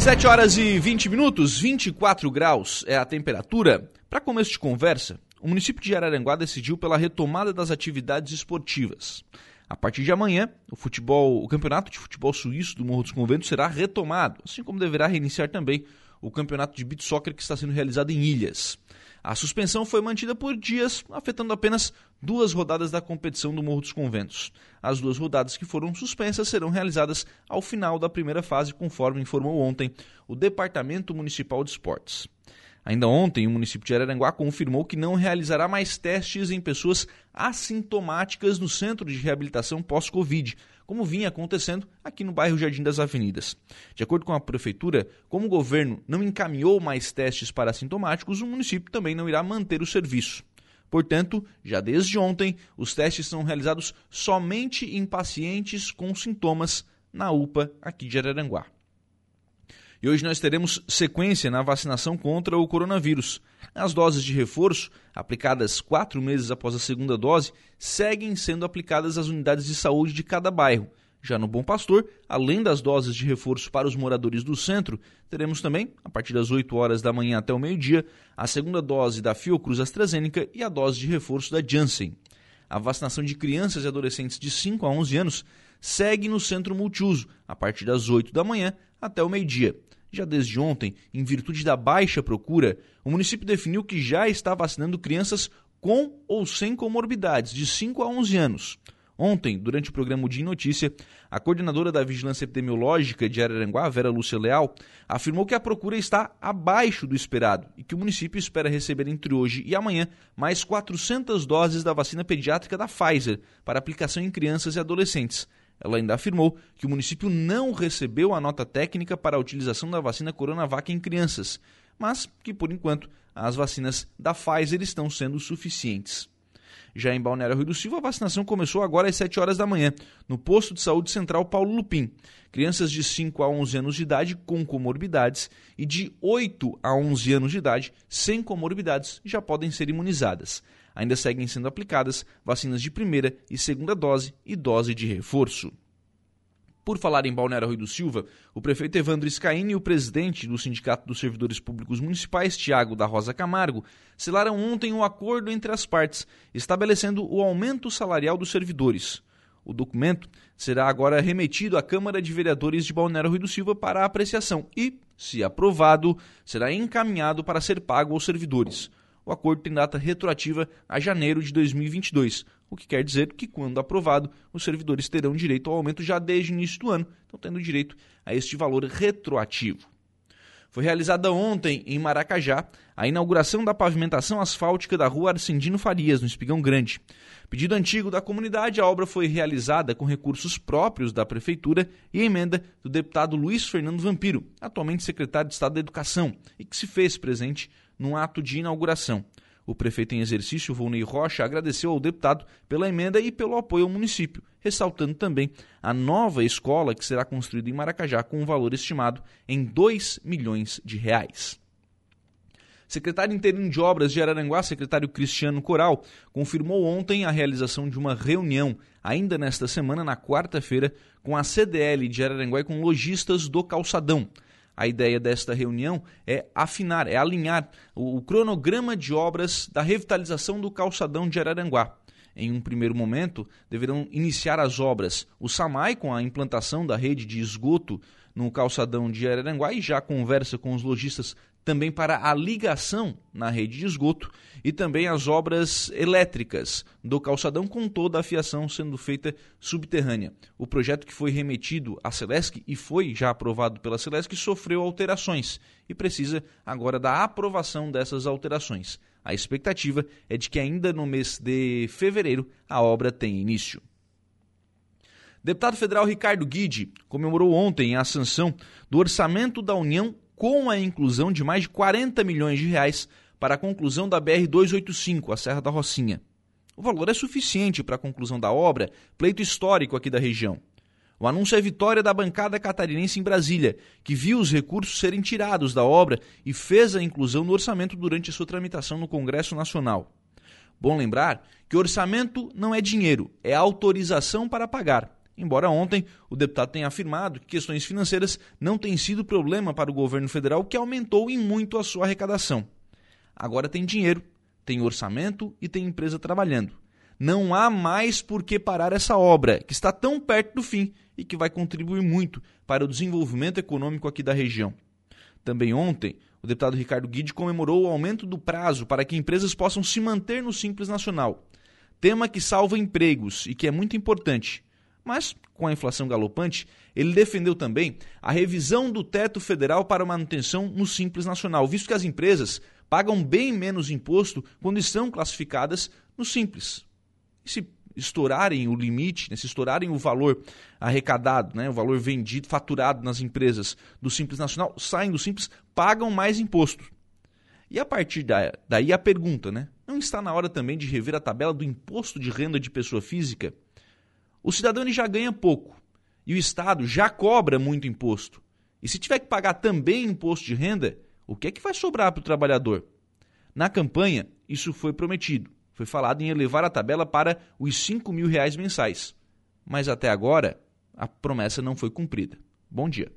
7 horas e 20 minutos, 24 graus é a temperatura. Para começo de conversa, o município de Araranguá decidiu pela retomada das atividades esportivas. A partir de amanhã, o futebol, o campeonato de futebol suíço do Morro dos Conventos será retomado, assim como deverá reiniciar também o campeonato de beach soccer que está sendo realizado em Ilhas. A suspensão foi mantida por dias, afetando apenas duas rodadas da competição do Morro dos Conventos. As duas rodadas que foram suspensas serão realizadas ao final da primeira fase, conforme informou ontem o Departamento Municipal de Esportes. Ainda ontem, o município de Araranguá confirmou que não realizará mais testes em pessoas assintomáticas no centro de reabilitação pós-Covid, como vinha acontecendo aqui no bairro Jardim das Avenidas. De acordo com a prefeitura, como o governo não encaminhou mais testes para assintomáticos, o município também não irá manter o serviço. Portanto, já desde ontem, os testes são realizados somente em pacientes com sintomas na UPA aqui de Araranguá. E hoje nós teremos sequência na vacinação contra o coronavírus. As doses de reforço, aplicadas quatro meses após a segunda dose, seguem sendo aplicadas às unidades de saúde de cada bairro. Já no Bom Pastor, além das doses de reforço para os moradores do centro, teremos também, a partir das 8 horas da manhã até o meio-dia, a segunda dose da Fiocruz AstraZeneca e a dose de reforço da Janssen. A vacinação de crianças e adolescentes de 5 a 11 anos segue no centro multiuso, a partir das 8 da manhã até o meio-dia. Já desde ontem, em virtude da baixa procura, o município definiu que já está vacinando crianças com ou sem comorbidades, de 5 a 11 anos. Ontem, durante o programa Dia Notícia, a coordenadora da Vigilância Epidemiológica de Araranguá, Vera Lúcia Leal, afirmou que a procura está abaixo do esperado e que o município espera receber entre hoje e amanhã mais 400 doses da vacina pediátrica da Pfizer para aplicação em crianças e adolescentes. Ela ainda afirmou que o município não recebeu a nota técnica para a utilização da vacina Coronavac em crianças, mas que, por enquanto, as vacinas da Pfizer estão sendo suficientes. Já em Balneário Rio do Silva, a vacinação começou agora às 7 horas da manhã, no posto de saúde central Paulo Lupim. Crianças de 5 a 11 anos de idade com comorbidades e de 8 a 11 anos de idade sem comorbidades já podem ser imunizadas ainda seguem sendo aplicadas vacinas de primeira e segunda dose e dose de reforço. Por falar em Balneário Rui do Silva, o prefeito Evandro Scaini e o presidente do Sindicato dos Servidores Públicos Municipais, Tiago da Rosa Camargo, selaram ontem um acordo entre as partes, estabelecendo o aumento salarial dos servidores. O documento será agora remetido à Câmara de Vereadores de Balneário Rui do Silva para apreciação e, se aprovado, será encaminhado para ser pago aos servidores o acordo tem data retroativa a janeiro de 2022, o que quer dizer que, quando aprovado, os servidores terão direito ao aumento já desde o início do ano, então tendo direito a este valor retroativo. Foi realizada ontem, em Maracajá, a inauguração da pavimentação asfáltica da rua Arcendino Farias, no Espigão Grande. Pedido antigo da comunidade, a obra foi realizada com recursos próprios da Prefeitura e emenda do deputado Luiz Fernando Vampiro, atualmente secretário de Estado da Educação, e que se fez presente num ato de inauguração. O prefeito em exercício, Volney Rocha, agradeceu ao deputado pela emenda e pelo apoio ao município, ressaltando também a nova escola que será construída em Maracajá com um valor estimado em 2 milhões de reais. Secretário interino de Obras de Araranguá, secretário Cristiano Coral, confirmou ontem a realização de uma reunião, ainda nesta semana, na quarta-feira, com a CDL de Araranguá e com lojistas do calçadão. A ideia desta reunião é afinar, é alinhar o cronograma de obras da revitalização do calçadão de Araranguá. Em um primeiro momento, deverão iniciar as obras o SAMAI com a implantação da rede de esgoto no calçadão de Araranguá e já conversa com os lojistas também para a ligação na rede de esgoto e também as obras elétricas do calçadão com toda a fiação sendo feita subterrânea. O projeto que foi remetido à Celesc e foi já aprovado pela Celesc sofreu alterações e precisa agora da aprovação dessas alterações. A expectativa é de que ainda no mês de fevereiro a obra tenha início. Deputado federal Ricardo Guide comemorou ontem a sanção do orçamento da União com a inclusão de mais de 40 milhões de reais para a conclusão da BR-285, a Serra da Rocinha. O valor é suficiente para a conclusão da obra, pleito histórico aqui da região. O anúncio é vitória da bancada catarinense em Brasília, que viu os recursos serem tirados da obra e fez a inclusão no orçamento durante a sua tramitação no Congresso Nacional. Bom lembrar que orçamento não é dinheiro, é autorização para pagar Embora ontem o deputado tenha afirmado que questões financeiras não têm sido problema para o governo federal, que aumentou em muito a sua arrecadação. Agora tem dinheiro, tem orçamento e tem empresa trabalhando. Não há mais por que parar essa obra, que está tão perto do fim e que vai contribuir muito para o desenvolvimento econômico aqui da região. Também ontem, o deputado Ricardo Guide comemorou o aumento do prazo para que empresas possam se manter no Simples Nacional. Tema que salva empregos e que é muito importante. Mas, com a inflação galopante, ele defendeu também a revisão do teto federal para manutenção no Simples Nacional, visto que as empresas pagam bem menos imposto quando estão classificadas no Simples. E se estourarem o limite, né, se estourarem o valor arrecadado, né, o valor vendido, faturado nas empresas do Simples Nacional, saem do Simples, pagam mais imposto. E a partir daí a pergunta, né? Não está na hora também de rever a tabela do imposto de renda de pessoa física? O cidadão ele já ganha pouco e o Estado já cobra muito imposto. E se tiver que pagar também imposto de renda, o que é que vai sobrar para o trabalhador? Na campanha, isso foi prometido. Foi falado em elevar a tabela para os 5 mil reais mensais. Mas até agora, a promessa não foi cumprida. Bom dia.